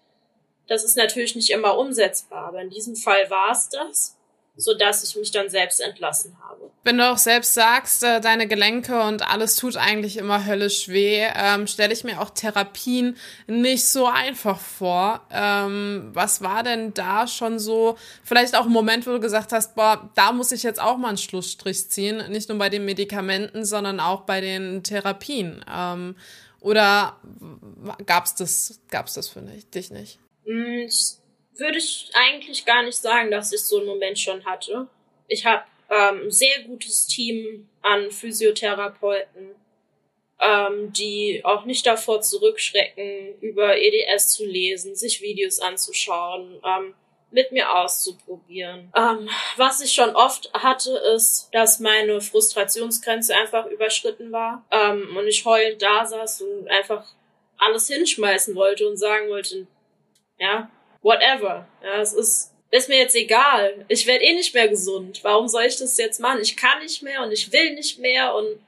Das ist natürlich nicht immer umsetzbar, aber in diesem Fall war es das, so dass ich mich dann selbst entlassen habe. Wenn du auch selbst sagst, äh, deine Gelenke und alles tut eigentlich immer höllisch weh, ähm, stelle ich mir auch Therapien nicht so einfach vor. Ähm, was war denn da schon so, vielleicht auch ein Moment, wo du gesagt hast, boah, da muss ich jetzt auch mal einen Schlussstrich ziehen, nicht nur bei den Medikamenten, sondern auch bei den Therapien. Ähm, oder gab's das, gab's das für dich nicht? Hm, würde ich eigentlich gar nicht sagen, dass ich so einen Moment schon hatte. Ich habe ähm, ein sehr gutes Team an Physiotherapeuten, ähm, die auch nicht davor zurückschrecken, über EDS zu lesen, sich Videos anzuschauen, ähm, mit mir auszuprobieren. Ähm, was ich schon oft hatte, ist, dass meine Frustrationsgrenze einfach überschritten war ähm, und ich heulend da saß und einfach alles hinschmeißen wollte und sagen wollte, ja, whatever. Ja, es ist, ist mir jetzt egal. Ich werde eh nicht mehr gesund. Warum soll ich das jetzt machen? Ich kann nicht mehr und ich will nicht mehr und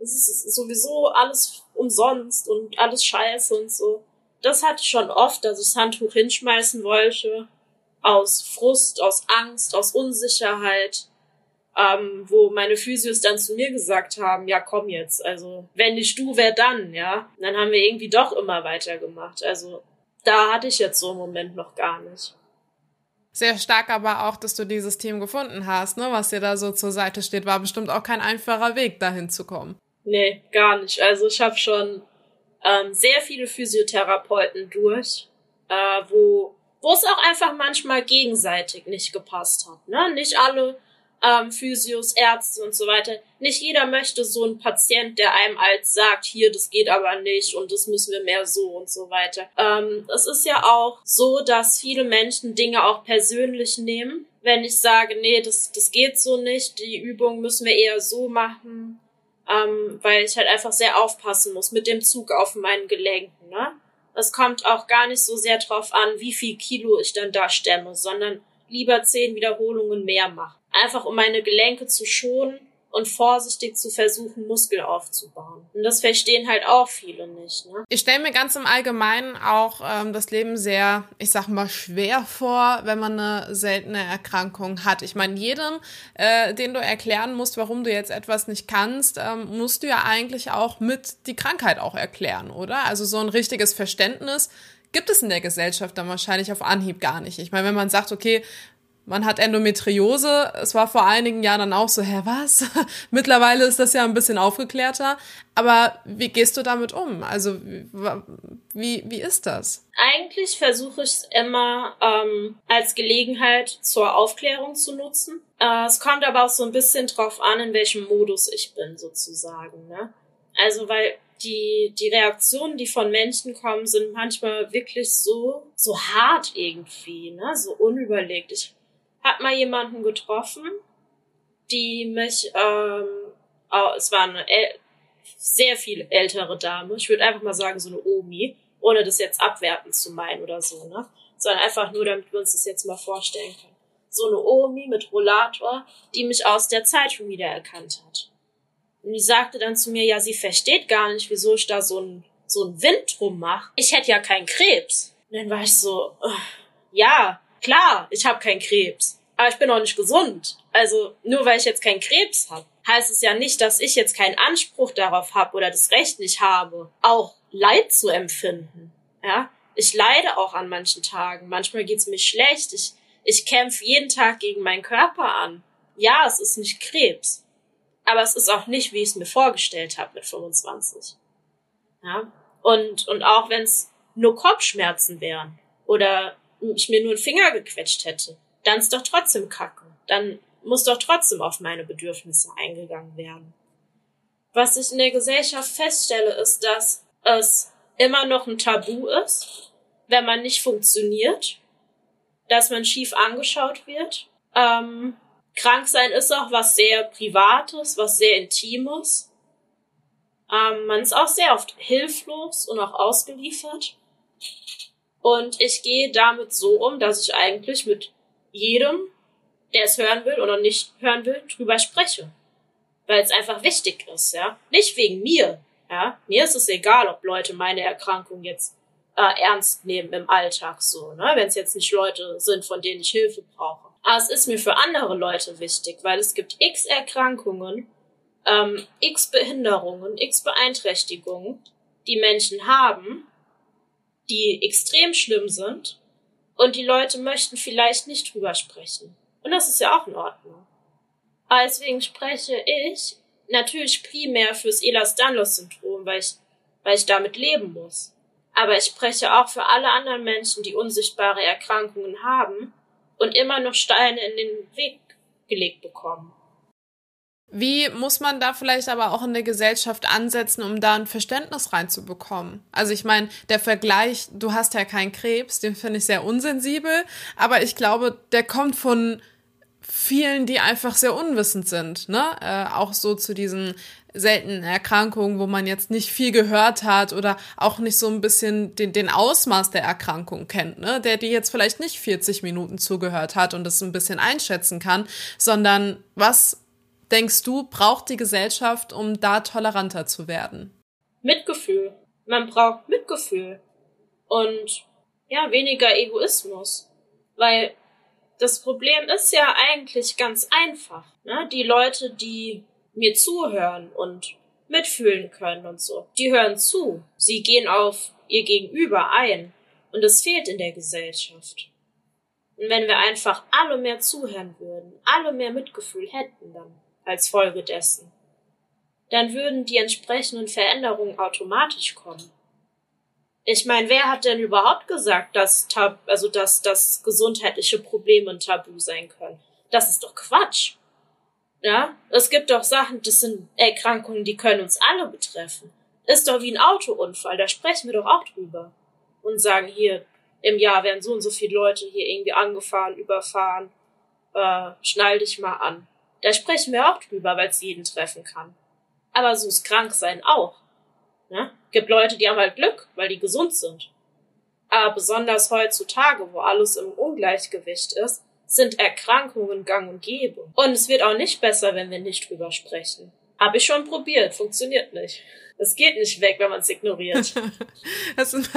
es ist sowieso alles umsonst und alles scheiße und so. Das hatte ich schon oft, dass ich das Handtuch hinschmeißen wollte. Aus Frust, aus Angst, aus Unsicherheit. Ähm, wo meine Physios dann zu mir gesagt haben, ja komm jetzt, also wenn nicht du, wer dann, ja? Und dann haben wir irgendwie doch immer weitergemacht. Also da hatte ich jetzt so einen Moment noch gar nicht. Sehr stark aber auch, dass du dieses Team gefunden hast, ne, was dir da so zur Seite steht, war bestimmt auch kein einfacher Weg, dahin zu kommen. Nee, gar nicht. Also ich habe schon ähm, sehr viele Physiotherapeuten durch, äh, wo wo es auch einfach manchmal gegenseitig nicht gepasst hat. Ne? Nicht alle ähm, Physios, Ärzte und so weiter. Nicht jeder möchte so einen Patient, der einem als sagt, hier, das geht aber nicht und das müssen wir mehr so und so weiter. Ähm, es ist ja auch so, dass viele Menschen Dinge auch persönlich nehmen. Wenn ich sage, nee, das, das geht so nicht, die Übung müssen wir eher so machen, ähm, weil ich halt einfach sehr aufpassen muss mit dem Zug auf meinen Gelenken. Ne? Es kommt auch gar nicht so sehr drauf an, wie viel Kilo ich dann da stemme, sondern lieber zehn Wiederholungen mehr machen einfach um meine Gelenke zu schonen und vorsichtig zu versuchen, Muskel aufzubauen. Und das verstehen halt auch viele nicht. Ne? Ich stelle mir ganz im Allgemeinen auch ähm, das Leben sehr, ich sag mal, schwer vor, wenn man eine seltene Erkrankung hat. Ich meine, jedem, äh, den du erklären musst, warum du jetzt etwas nicht kannst, ähm, musst du ja eigentlich auch mit die Krankheit auch erklären, oder? Also so ein richtiges Verständnis gibt es in der Gesellschaft dann wahrscheinlich auf Anhieb gar nicht. Ich meine, wenn man sagt, okay, man hat Endometriose. Es war vor einigen Jahren dann auch so, hä, was? Mittlerweile ist das ja ein bisschen aufgeklärter. Aber wie gehst du damit um? Also wie, wie ist das? Eigentlich versuche ich es immer ähm, als Gelegenheit zur Aufklärung zu nutzen. Äh, es kommt aber auch so ein bisschen drauf an, in welchem Modus ich bin, sozusagen. Ne? Also weil die, die Reaktionen, die von Menschen kommen, sind manchmal wirklich so, so hart irgendwie, ne? so unüberlegt. Ich hab mal jemanden getroffen, die mich, ähm, oh, es war eine sehr viel ältere Dame, ich würde einfach mal sagen so eine Omi, ohne das jetzt abwertend zu meinen oder so, ne? Sondern einfach nur, damit wir uns das jetzt mal vorstellen können. So eine Omi mit Rollator, die mich aus der Zeitung wiedererkannt hat. Und die sagte dann zu mir, ja, sie versteht gar nicht, wieso ich da so ein so Wind drum mache. Ich hätte ja keinen Krebs. Und dann war ich so, uh, ja, Klar, ich habe keinen Krebs, aber ich bin auch nicht gesund. Also nur weil ich jetzt keinen Krebs habe, heißt es ja nicht, dass ich jetzt keinen Anspruch darauf habe oder das Recht nicht habe, auch Leid zu empfinden. Ja, ich leide auch an manchen Tagen. Manchmal geht's mir schlecht. Ich ich kämpfe jeden Tag gegen meinen Körper an. Ja, es ist nicht Krebs, aber es ist auch nicht, wie ich es mir vorgestellt habe mit 25. Ja, und und auch wenn es nur Kopfschmerzen wären oder ich mir nur einen Finger gequetscht hätte, dann ist doch trotzdem Kacke. Dann muss doch trotzdem auf meine Bedürfnisse eingegangen werden. Was ich in der Gesellschaft feststelle, ist, dass es immer noch ein Tabu ist, wenn man nicht funktioniert, dass man schief angeschaut wird. Ähm, krank sein ist auch was sehr Privates, was sehr Intimes. Ähm, man ist auch sehr oft hilflos und auch ausgeliefert. Und ich gehe damit so um, dass ich eigentlich mit jedem, der es hören will oder nicht hören will, drüber spreche. Weil es einfach wichtig ist, ja. Nicht wegen mir, ja. Mir ist es egal, ob Leute meine Erkrankung jetzt äh, ernst nehmen im Alltag so, ne. Wenn es jetzt nicht Leute sind, von denen ich Hilfe brauche. Aber es ist mir für andere Leute wichtig, weil es gibt x Erkrankungen, ähm, x Behinderungen, x Beeinträchtigungen, die Menschen haben die extrem schlimm sind und die Leute möchten vielleicht nicht drüber sprechen. Und das ist ja auch in Ordnung. Aber deswegen spreche ich natürlich primär fürs Ehlers-Danlos-Syndrom, weil ich, weil ich damit leben muss. Aber ich spreche auch für alle anderen Menschen, die unsichtbare Erkrankungen haben und immer noch Steine in den Weg gelegt bekommen. Wie muss man da vielleicht aber auch in der Gesellschaft ansetzen, um da ein Verständnis reinzubekommen? Also ich meine, der Vergleich, du hast ja keinen Krebs, den finde ich sehr unsensibel, aber ich glaube, der kommt von vielen, die einfach sehr unwissend sind, ne? Äh, auch so zu diesen seltenen Erkrankungen, wo man jetzt nicht viel gehört hat oder auch nicht so ein bisschen den, den Ausmaß der Erkrankung kennt, ne? Der die jetzt vielleicht nicht 40 Minuten zugehört hat und das ein bisschen einschätzen kann, sondern was denkst du, braucht die Gesellschaft, um da toleranter zu werden? Mitgefühl. Man braucht Mitgefühl. Und ja, weniger Egoismus. Weil das Problem ist ja eigentlich ganz einfach. Ne? Die Leute, die mir zuhören und mitfühlen können und so, die hören zu. Sie gehen auf ihr Gegenüber ein. Und es fehlt in der Gesellschaft. Und wenn wir einfach alle mehr zuhören würden, alle mehr Mitgefühl hätten, dann als Folge dessen, dann würden die entsprechenden Veränderungen automatisch kommen. Ich meine, wer hat denn überhaupt gesagt, dass Tab also dass, dass gesundheitliche Probleme ein Tabu sein können? Das ist doch Quatsch. Ja, es gibt doch Sachen, das sind Erkrankungen, die können uns alle betreffen. Ist doch wie ein Autounfall, da sprechen wir doch auch drüber. Und sagen hier, im Jahr werden so und so viele Leute hier irgendwie angefahren, überfahren, äh, schnall dich mal an. Da sprechen wir auch drüber, weil es jeden treffen kann. Aber so ist Kranksein auch. Ne? Gibt Leute, die haben halt Glück, weil die gesund sind. Aber besonders heutzutage, wo alles im Ungleichgewicht ist, sind Erkrankungen gang und gäbe. Und es wird auch nicht besser, wenn wir nicht drüber sprechen. Habe ich schon probiert, funktioniert nicht. Es geht nicht weg, wenn man es ignoriert. das ist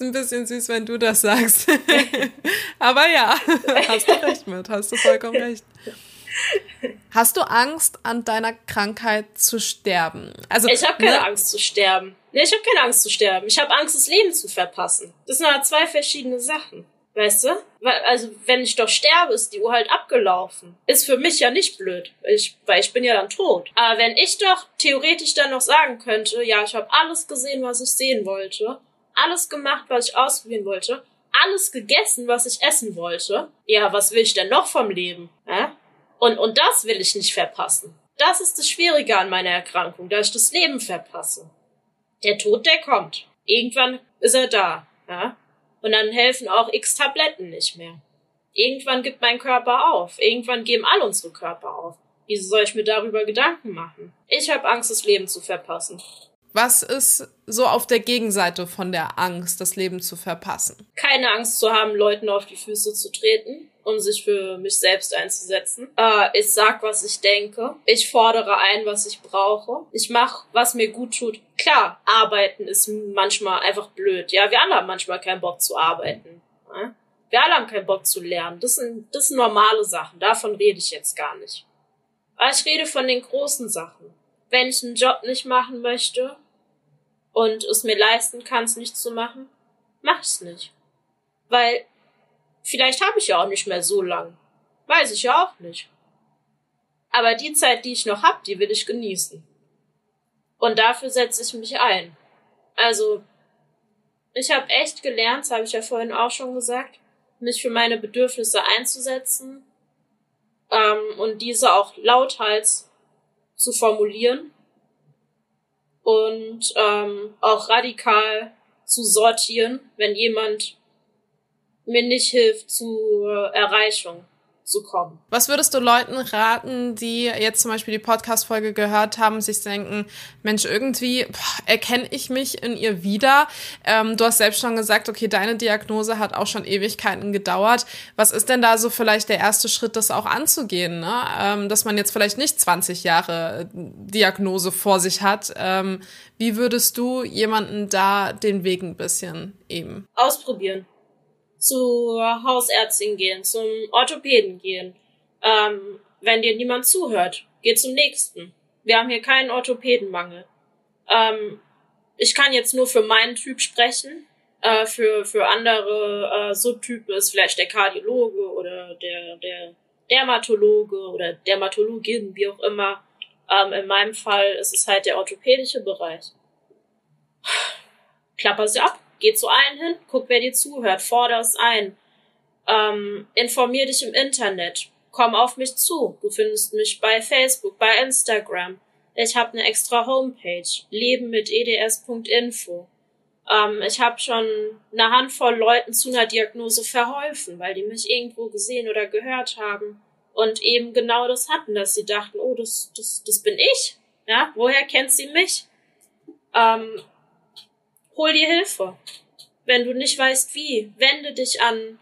ein bisschen süß, wenn du das sagst. Aber ja, hast du recht mit, hast du vollkommen recht. Hast du Angst, an deiner Krankheit zu sterben? Also ich habe keine ne? Angst zu sterben. Nee, ich habe keine Angst zu sterben. Ich habe Angst, das Leben zu verpassen. Das sind aber zwei verschiedene Sachen. Weißt du? Weil, also, wenn ich doch sterbe, ist die Uhr halt abgelaufen. Ist für mich ja nicht blöd, weil ich, weil ich bin ja dann tot. Aber wenn ich doch theoretisch dann noch sagen könnte, ja, ich habe alles gesehen, was ich sehen wollte, alles gemacht, was ich ausprobieren wollte, alles gegessen, was ich essen wollte, ja, was will ich denn noch vom Leben? Ja? Und, und das will ich nicht verpassen. Das ist das Schwierige an meiner Erkrankung, dass ich das Leben verpasse. Der Tod, der kommt. Irgendwann ist er da. Ja? Und dann helfen auch x Tabletten nicht mehr. Irgendwann gibt mein Körper auf. Irgendwann geben all unsere Körper auf. Wieso soll ich mir darüber Gedanken machen? Ich habe Angst, das Leben zu verpassen. Was ist so auf der Gegenseite von der Angst, das Leben zu verpassen? Keine Angst zu haben, Leuten auf die Füße zu treten, um sich für mich selbst einzusetzen. Äh, ich sag, was ich denke. Ich fordere ein, was ich brauche. Ich mache, was mir gut tut. Klar, arbeiten ist manchmal einfach blöd. Ja, wir alle haben manchmal keinen Bock zu arbeiten. Ja? Wir alle haben keinen Bock zu lernen. Das sind, das sind normale Sachen. Davon rede ich jetzt gar nicht. Aber ich rede von den großen Sachen wenn ich einen Job nicht machen möchte und es mir leisten kann, es nicht zu machen, mach ich's nicht. Weil vielleicht habe ich ja auch nicht mehr so lang. Weiß ich ja auch nicht. Aber die Zeit, die ich noch hab, die will ich genießen. Und dafür setze ich mich ein. Also, ich habe echt gelernt, das habe ich ja vorhin auch schon gesagt, mich für meine Bedürfnisse einzusetzen ähm, und diese auch lauthals zu formulieren und ähm, auch radikal zu sortieren, wenn jemand mir nicht hilft zur Erreichung zu kommen. Was würdest du Leuten raten, die jetzt zum Beispiel die Podcast-Folge gehört haben, sich denken, Mensch, irgendwie erkenne ich mich in ihr wieder. Ähm, du hast selbst schon gesagt, okay, deine Diagnose hat auch schon Ewigkeiten gedauert. Was ist denn da so vielleicht der erste Schritt, das auch anzugehen? Ne? Ähm, dass man jetzt vielleicht nicht 20 Jahre Diagnose vor sich hat. Ähm, wie würdest du jemanden da den Weg ein bisschen eben? Ausprobieren zur Hausärztin gehen, zum Orthopäden gehen. Ähm, wenn dir niemand zuhört, geh zum nächsten. Wir haben hier keinen Orthopädenmangel. Ähm, ich kann jetzt nur für meinen Typ sprechen. Äh, für, für andere äh, Subtypen ist vielleicht der Kardiologe oder der, der Dermatologe oder Dermatologin, wie auch immer. Ähm, in meinem Fall ist es halt der orthopädische Bereich. Klapper sie ab. Geh zu allen hin, guck, wer dir zuhört, fordere es ein. Ähm, informier dich im Internet. Komm auf mich zu. Du findest mich bei Facebook, bei Instagram. Ich habe eine extra Homepage, leben mit eds.info. Ähm, ich habe schon eine Handvoll Leuten zu einer Diagnose verholfen, weil die mich irgendwo gesehen oder gehört haben und eben genau das hatten, dass sie dachten, oh, das, das, das bin ich. Ja, woher kennt sie mich? Ähm, hol dir Hilfe. Wenn du nicht weißt wie, wende dich an,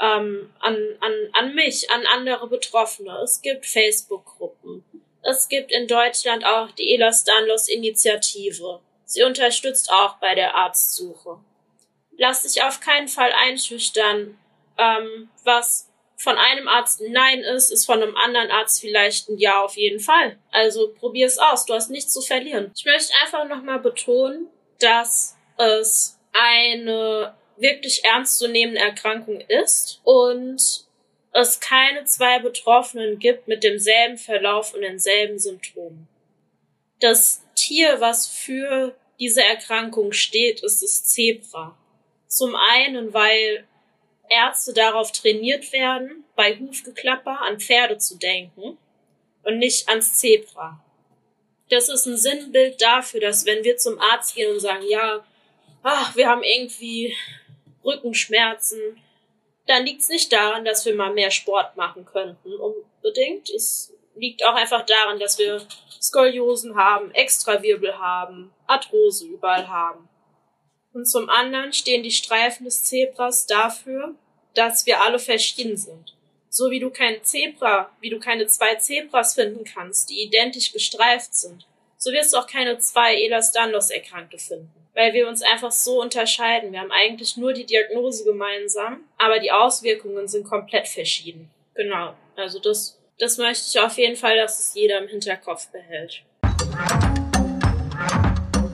ähm, an, an, an mich, an andere Betroffene. Es gibt Facebook-Gruppen. Es gibt in Deutschland auch die Elas Danlos Initiative. Sie unterstützt auch bei der Arztsuche. Lass dich auf keinen Fall einschüchtern. Ähm, was von einem Arzt ein Nein ist, ist von einem anderen Arzt vielleicht ein Ja auf jeden Fall. Also probier es aus. Du hast nichts zu verlieren. Ich möchte einfach nochmal betonen, dass es eine wirklich ernstzunehmende Erkrankung ist und es keine zwei Betroffenen gibt mit demselben Verlauf und denselben Symptomen. Das Tier, was für diese Erkrankung steht, ist das Zebra. Zum einen, weil Ärzte darauf trainiert werden, bei Hufgeklapper an Pferde zu denken und nicht ans Zebra. Das ist ein Sinnbild dafür, dass wenn wir zum Arzt gehen und sagen, ja, ach, wir haben irgendwie Rückenschmerzen, dann liegt es nicht daran, dass wir mal mehr Sport machen könnten, unbedingt. Es liegt auch einfach daran, dass wir Skoliosen haben, Extrawirbel haben, Arthrose überall haben. Und zum anderen stehen die Streifen des Zebras dafür, dass wir alle verschieden sind. So wie du kein Zebra, wie du keine zwei Zebras finden kannst, die identisch gestreift sind, so wirst du auch keine zwei Ehlers-Danlos-Erkrankte finden. Weil wir uns einfach so unterscheiden. Wir haben eigentlich nur die Diagnose gemeinsam, aber die Auswirkungen sind komplett verschieden. Genau. Also das, das möchte ich auf jeden Fall, dass es jeder im Hinterkopf behält.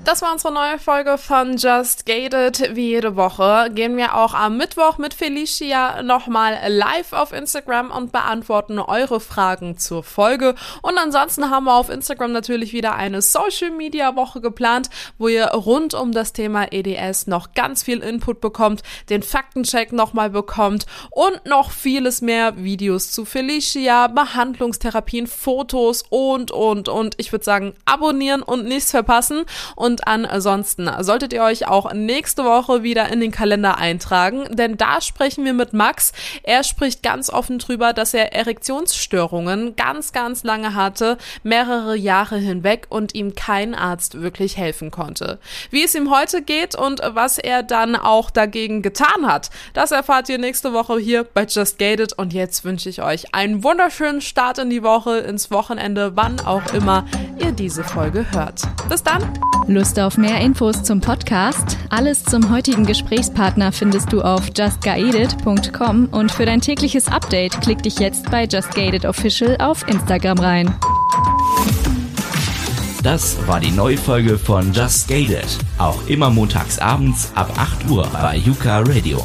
Das war unsere neue Folge von Just Gated. Wie jede Woche gehen wir auch am Mittwoch mit Felicia nochmal live auf Instagram und beantworten eure Fragen zur Folge. Und ansonsten haben wir auf Instagram natürlich wieder eine Social Media Woche geplant, wo ihr rund um das Thema EDS noch ganz viel Input bekommt, den Faktencheck nochmal bekommt und noch vieles mehr Videos zu Felicia, Behandlungstherapien, Fotos und, und, und. Ich würde sagen, abonnieren und nichts verpassen. Und und ansonsten solltet ihr euch auch nächste Woche wieder in den Kalender eintragen, denn da sprechen wir mit Max. Er spricht ganz offen drüber, dass er Erektionsstörungen ganz, ganz lange hatte, mehrere Jahre hinweg und ihm kein Arzt wirklich helfen konnte. Wie es ihm heute geht und was er dann auch dagegen getan hat, das erfahrt ihr nächste Woche hier bei Just Gated und jetzt wünsche ich euch einen wunderschönen Start in die Woche, ins Wochenende, wann auch immer ihr diese Folge hört. Bis dann! Lust auf mehr Infos zum Podcast? Alles zum heutigen Gesprächspartner findest du auf justguided.com und für dein tägliches Update klick dich jetzt bei Just Gated Official auf Instagram rein. Das war die neue Folge von Just Gated. Auch immer montags abends ab 8 Uhr bei Yuka Radio.